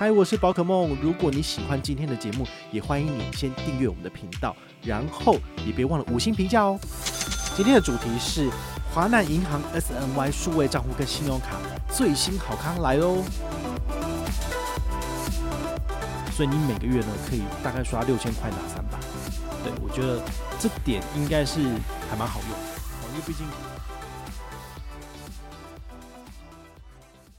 嗨，我是宝可梦。如果你喜欢今天的节目，也欢迎你先订阅我们的频道，然后也别忘了五星评价哦。今天的主题是华南银行 SNY 数位账户跟信用卡最新好康来喽！所以你每个月呢，可以大概刷六千块拿三百。对，我觉得这点应该是还蛮好用，因为毕竟。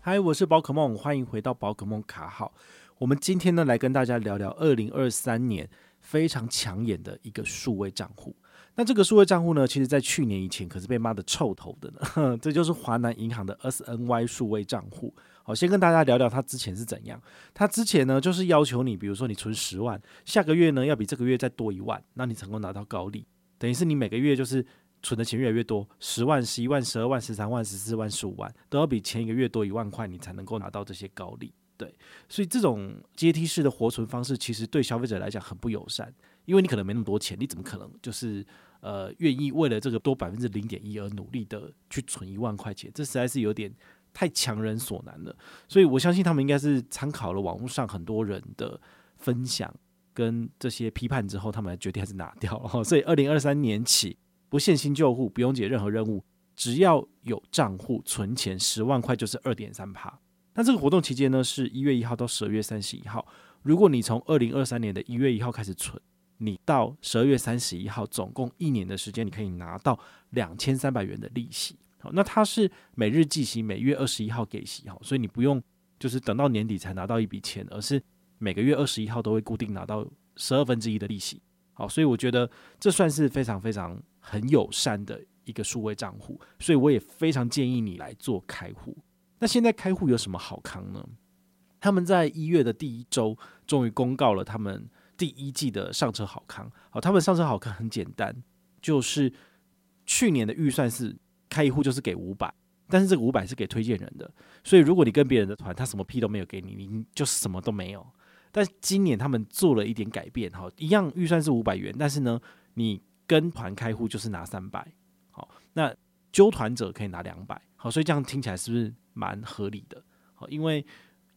嗨，我是宝可梦，欢迎回到宝可梦卡好。我们今天呢，来跟大家聊聊二零二三年非常抢眼的一个数位账户。那这个数位账户呢，其实在去年以前可是被骂的臭头的呢。这就是华南银行的 SNY 数位账户。好，先跟大家聊聊它之前是怎样。它之前呢，就是要求你，比如说你存十万，下个月呢要比这个月再多一万，那你成功拿到高利。等于是你每个月就是。存的钱越来越多，十万、十一万、十二万、十三万、十四万、十五万，都要比前一个月多一万块，你才能够拿到这些高利。对，所以这种阶梯式的活存方式，其实对消费者来讲很不友善，因为你可能没那么多钱，你怎么可能就是呃愿意为了这个多百分之零点一而努力的去存一万块钱？这实在是有点太强人所难了。所以我相信他们应该是参考了网络上很多人的分享跟这些批判之后，他们决定还是拿掉了。所以二零二三年起。不限新旧户，不用解任何任务，只要有账户存钱十万块就是二点三趴。那这个活动期间呢，是一月一号到十二月三十一号。如果你从二零二三年的一月一号开始存，你到十二月三十一号，总共一年的时间，你可以拿到两千三百元的利息。好，那它是每日计息，每月二十一号给息。好，所以你不用就是等到年底才拿到一笔钱，而是每个月二十一号都会固定拿到十二分之一的利息。好，所以我觉得这算是非常非常。很友善的一个数位账户，所以我也非常建议你来做开户。那现在开户有什么好康呢？他们在一月的第一周终于公告了他们第一季的上车好康。好，他们上车好康很简单，就是去年的预算是开一户就是给五百，但是这个五百是给推荐人的，所以如果你跟别人的团，他什么屁都没有给你，你就什么都没有。但今年他们做了一点改变，哈，一样预算是五百元，但是呢，你跟团开户就是拿三百，好，那揪团者可以拿两百，好，所以这样听起来是不是蛮合理的？好，因为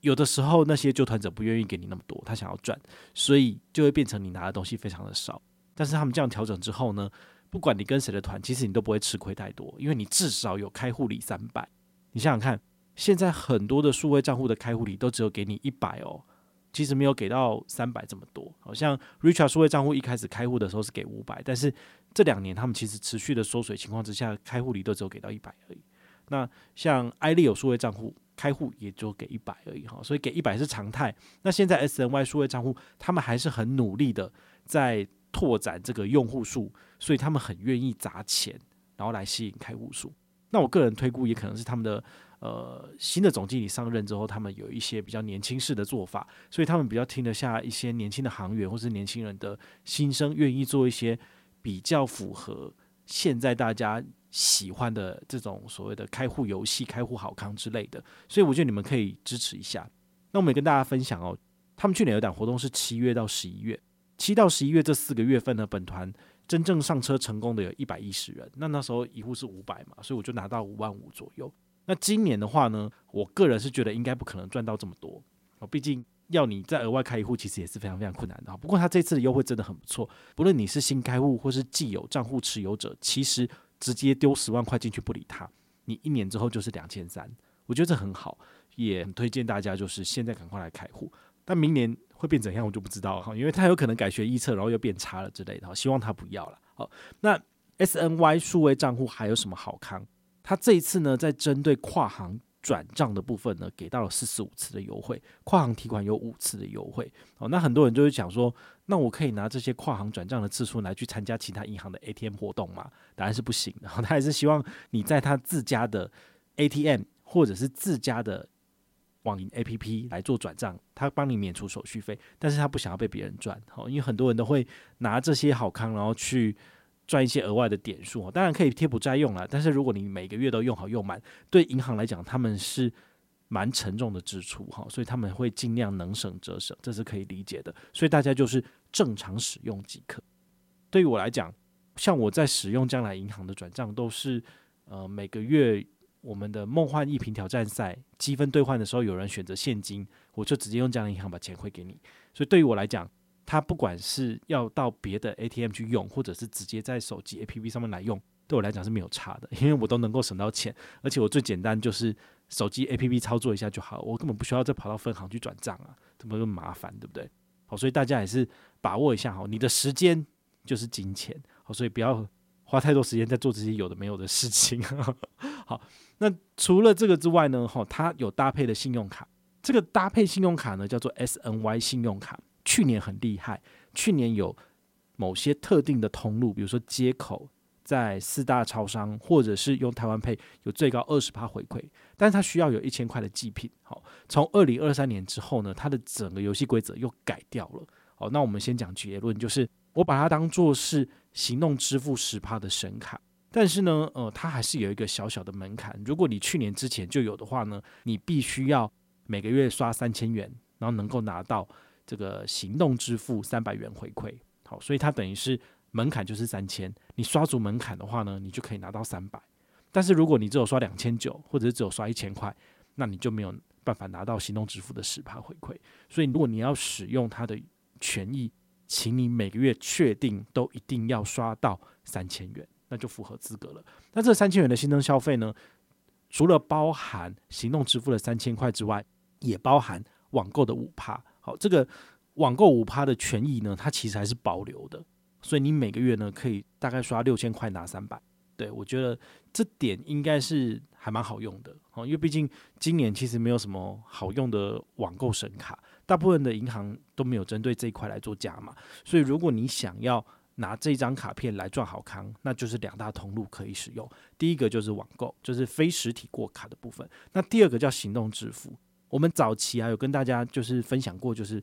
有的时候那些揪团者不愿意给你那么多，他想要赚，所以就会变成你拿的东西非常的少。但是他们这样调整之后呢，不管你跟谁的团，其实你都不会吃亏太多，因为你至少有开户礼三百。你想想看，现在很多的数位账户的开户礼都只有给你一百哦。其实没有给到三百这么多，好像 Richard 数位账户一开始开户的时候是给五百，但是这两年他们其实持续的缩水情况之下，开户里都只有给到一百而已。那像艾利有数位账户开户也就给一百而已哈，所以给一百是常态。那现在 SNY 数位账户他们还是很努力的在拓展这个用户数，所以他们很愿意砸钱，然后来吸引开户数。那我个人推估也可能是他们的。呃，新的总经理上任之后，他们有一些比较年轻式的做法，所以他们比较听得下一些年轻的行员或是年轻人的心声，愿意做一些比较符合现在大家喜欢的这种所谓的开户游戏、开户好康之类的。所以我觉得你们可以支持一下。那我们也跟大家分享哦，他们去年有档活动是七月到十一月，七到十一月这四个月份呢，本团真正上车成功的有一百一十人。那那时候一户是五百嘛，所以我就拿到五万五左右。那今年的话呢，我个人是觉得应该不可能赚到这么多哦，毕竟要你再额外开一户，其实也是非常非常困难的。不过他这次的优惠真的很不错，不论你是新开户或是既有账户持有者，其实直接丢十万块进去不理他，你一年之后就是两千三，我觉得这很好，也很推荐大家就是现在赶快来开户。但明年会变怎样，我就不知道哈，因为他有可能改学预测，然后又变差了之类的。希望他不要了。好，那 SNY 数位账户还有什么好康？他这一次呢，在针对跨行转账的部分呢，给到了四十五次的优惠，跨行提款有五次的优惠。哦，那很多人就会讲说，那我可以拿这些跨行转账的次数来去参加其他银行的 ATM 活动吗？答案是不行的。他还是希望你在他自家的 ATM 或者是自家的网银 APP 来做转账，他帮你免除手续费，但是他不想要被别人赚。好，因为很多人都会拿这些好康，然后去。赚一些额外的点数，当然可以贴补债用了。但是如果你每个月都用好用满，对银行来讲，他们是蛮沉重的支出哈，所以他们会尽量能省则省，这是可以理解的。所以大家就是正常使用即可。对于我来讲，像我在使用将来银行的转账，都是呃每个月我们的梦幻一瓶挑战赛积分兑换的时候，有人选择现金，我就直接用将来银行把钱汇给你。所以对于我来讲，它不管是要到别的 ATM 去用，或者是直接在手机 APP 上面来用，对我来讲是没有差的，因为我都能够省到钱，而且我最简单就是手机 APP 操作一下就好，我根本不需要再跑到分行去转账啊，这么麻烦，对不对？好，所以大家也是把握一下哈，你的时间就是金钱，好，所以不要花太多时间在做这些有的没有的事情。好，那除了这个之外呢，哈，它有搭配的信用卡，这个搭配信用卡呢叫做 SNY 信用卡。去年很厉害，去年有某些特定的通路，比如说街口，在四大超商，或者是用台湾 Pay 有最高二十趴回馈，但是它需要有一千块的祭品。好，从二零二三年之后呢，它的整个游戏规则又改掉了。好，那我们先讲结论，就是我把它当做是行动支付十趴的神卡，但是呢，呃，它还是有一个小小的门槛。如果你去年之前就有的话呢，你必须要每个月刷三千元，然后能够拿到。这个行动支付三百元回馈，好，所以它等于是门槛就是三千，你刷足门槛的话呢，你就可以拿到三百。但是如果你只有刷两千九，或者是只有刷一千块，那你就没有办法拿到行动支付的十趴回馈。所以如果你要使用它的权益，请你每个月确定都一定要刷到三千元，那就符合资格了。那这三千元的新增消费呢，除了包含行动支付的三千块之外，也包含网购的五趴。好，这个网购五趴的权益呢，它其实还是保留的，所以你每个月呢可以大概刷六千块拿三百。对，我觉得这点应该是还蛮好用的，哦，因为毕竟今年其实没有什么好用的网购神卡，大部分的银行都没有针对这一块来做加码，所以如果你想要拿这张卡片来赚好康，那就是两大通路可以使用，第一个就是网购，就是非实体过卡的部分，那第二个叫行动支付。我们早期啊有跟大家就是分享过，就是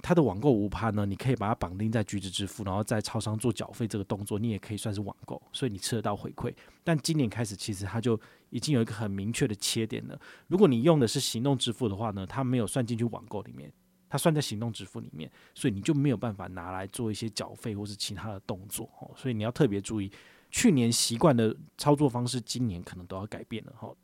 它的网购无趴呢，你可以把它绑定在橘子支付，然后在超商做缴费这个动作，你也可以算是网购，所以你吃得到回馈。但今年开始，其实它就已经有一个很明确的切点了。如果你用的是行动支付的话呢，它没有算进去网购里面，它算在行动支付里面，所以你就没有办法拿来做一些缴费或是其他的动作哦。所以你要特别注意，去年习惯的操作方式，今年可能都要改变了哈。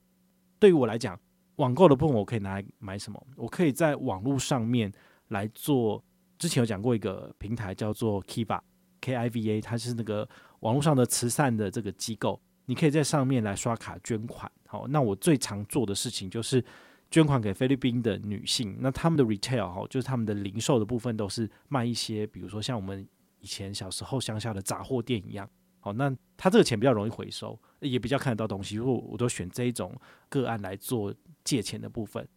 对于我来讲。网购的部分我可以拿来买什么？我可以在网络上面来做。之前有讲过一个平台叫做 Kiva，K I V A，它是那个网络上的慈善的这个机构。你可以在上面来刷卡捐款。好，那我最常做的事情就是捐款给菲律宾的女性。那他们的 retail 哈，就是他们的零售的部分都是卖一些，比如说像我们以前小时候乡下的杂货店一样。好，那他这个钱比较容易回收，也比较看得到东西。如果我都选这一种个案来做。借钱的部分，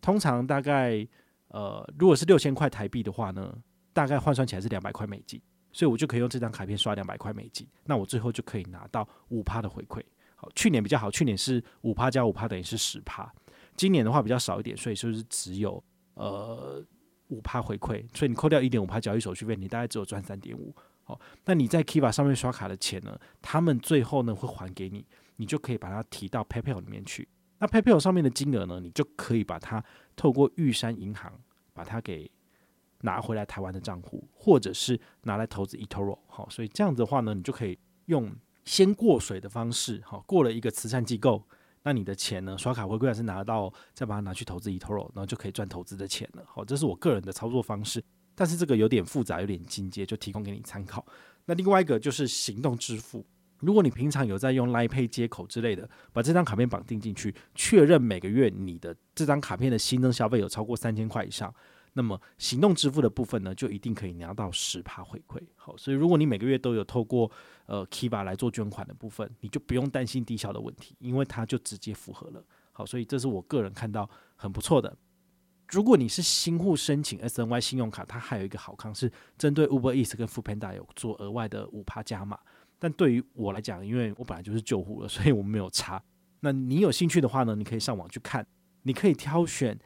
通常大概呃，如果是六千块台币的话呢，大概换算起来是两百块美金，所以我就可以用这张卡片刷两百块美金，那我最后就可以拿到五趴的回馈。好，去年比较好，去年是五趴加五趴等于是十趴，今年的话比较少一点，所以就是只有呃五趴回馈，所以你扣掉一点五趴交易手续费，你大概只有赚三点五。好，那你在 Kiva 上面刷卡的钱呢，他们最后呢会还给你，你就可以把它提到 PayPal 里面去。那 PayPal 上面的金额呢，你就可以把它透过玉山银行把它给拿回来台湾的账户，或者是拿来投资 eToro。好，所以这样子的话呢，你就可以用先过水的方式，好，过了一个慈善机构，那你的钱呢，刷卡回归还是拿到，再把它拿去投资 eToro，然后就可以赚投资的钱了。好，这是我个人的操作方式，但是这个有点复杂，有点进阶，就提供给你参考。那另外一个就是行动支付。如果你平常有在用 Line Pay 接口之类的，把这张卡片绑定进去，确认每个月你的这张卡片的新增消费有超过三千块以上，那么行动支付的部分呢，就一定可以拿到十趴回馈。好，所以如果你每个月都有透过呃 Kiva 来做捐款的部分，你就不用担心低消的问题，因为它就直接符合了。好，所以这是我个人看到很不错的。如果你是新户申请 SNY 信用卡，它还有一个好康是针对 Uber Eats 跟 Foodpanda 有做额外的五趴加码。但对于我来讲，因为我本来就是旧户了，所以我没有查。那你有兴趣的话呢，你可以上网去看，你可以挑选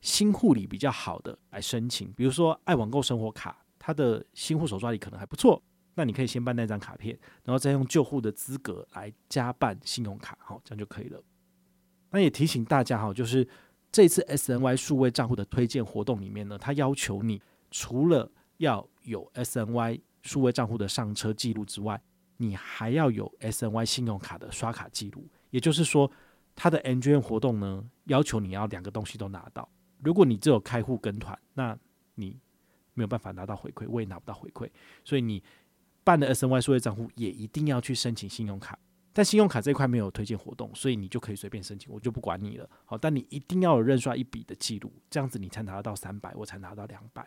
新户里比较好的来申请。比如说爱网购生活卡，它的新户手抓礼可能还不错，那你可以先办那张卡片，然后再用旧户的资格来加办信用卡，好，这样就可以了。那也提醒大家哈，就是这次 SNY 数位账户的推荐活动里面呢，它要求你除了要有 SNY 数位账户的上车记录之外，你还要有 SNY 信用卡的刷卡记录，也就是说，它的 N G N 活动呢，要求你要两个东西都拿到。如果你只有开户跟团，那你没有办法拿到回馈，我也拿不到回馈。所以你办的 SNY 数位账户也一定要去申请信用卡。但信用卡这一块没有推荐活动，所以你就可以随便申请，我就不管你了。好，但你一定要有认刷一笔的记录，这样子你才拿得到三百，我才拿到两百。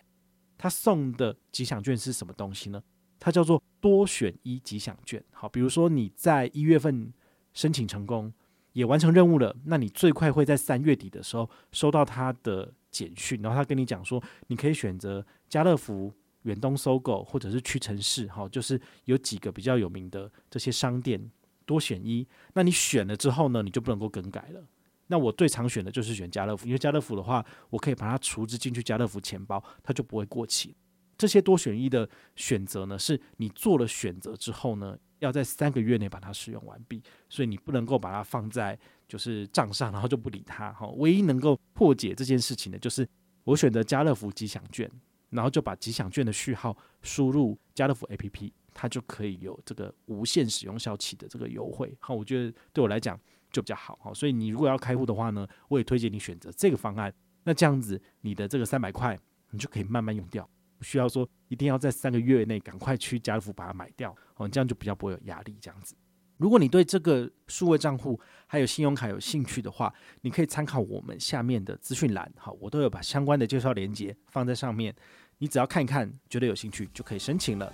他送的吉祥券是什么东西呢？它叫做多选一吉祥券。好，比如说你在一月份申请成功，也完成任务了，那你最快会在三月底的时候收到他的简讯，然后他跟你讲说，你可以选择家乐福、远东、搜狗或者是屈臣氏，好，就是有几个比较有名的这些商店。多选一，那你选了之后呢，你就不能够更改了。那我最常选的就是选家乐福，因为家乐福的话，我可以把它储值进去家乐福钱包，它就不会过期。这些多选一的选择呢，是你做了选择之后呢，要在三个月内把它使用完毕，所以你不能够把它放在就是账上，然后就不理它。哈，唯一能够破解这件事情的，就是我选择家乐福吉祥券，然后就把吉祥券的序号输入家乐福 APP。它就可以有这个无限使用效期的这个优惠，好，我觉得对我来讲就比较好，好，所以你如果要开户的话呢，我也推荐你选择这个方案。那这样子，你的这个三百块，你就可以慢慢用掉，不需要说一定要在三个月内赶快去家乐福把它买掉，哦，这样就比较不会有压力。这样子，如果你对这个数位账户还有信用卡有兴趣的话，你可以参考我们下面的资讯栏，好，我都有把相关的介绍链接放在上面，你只要看一看，觉得有兴趣就可以申请了。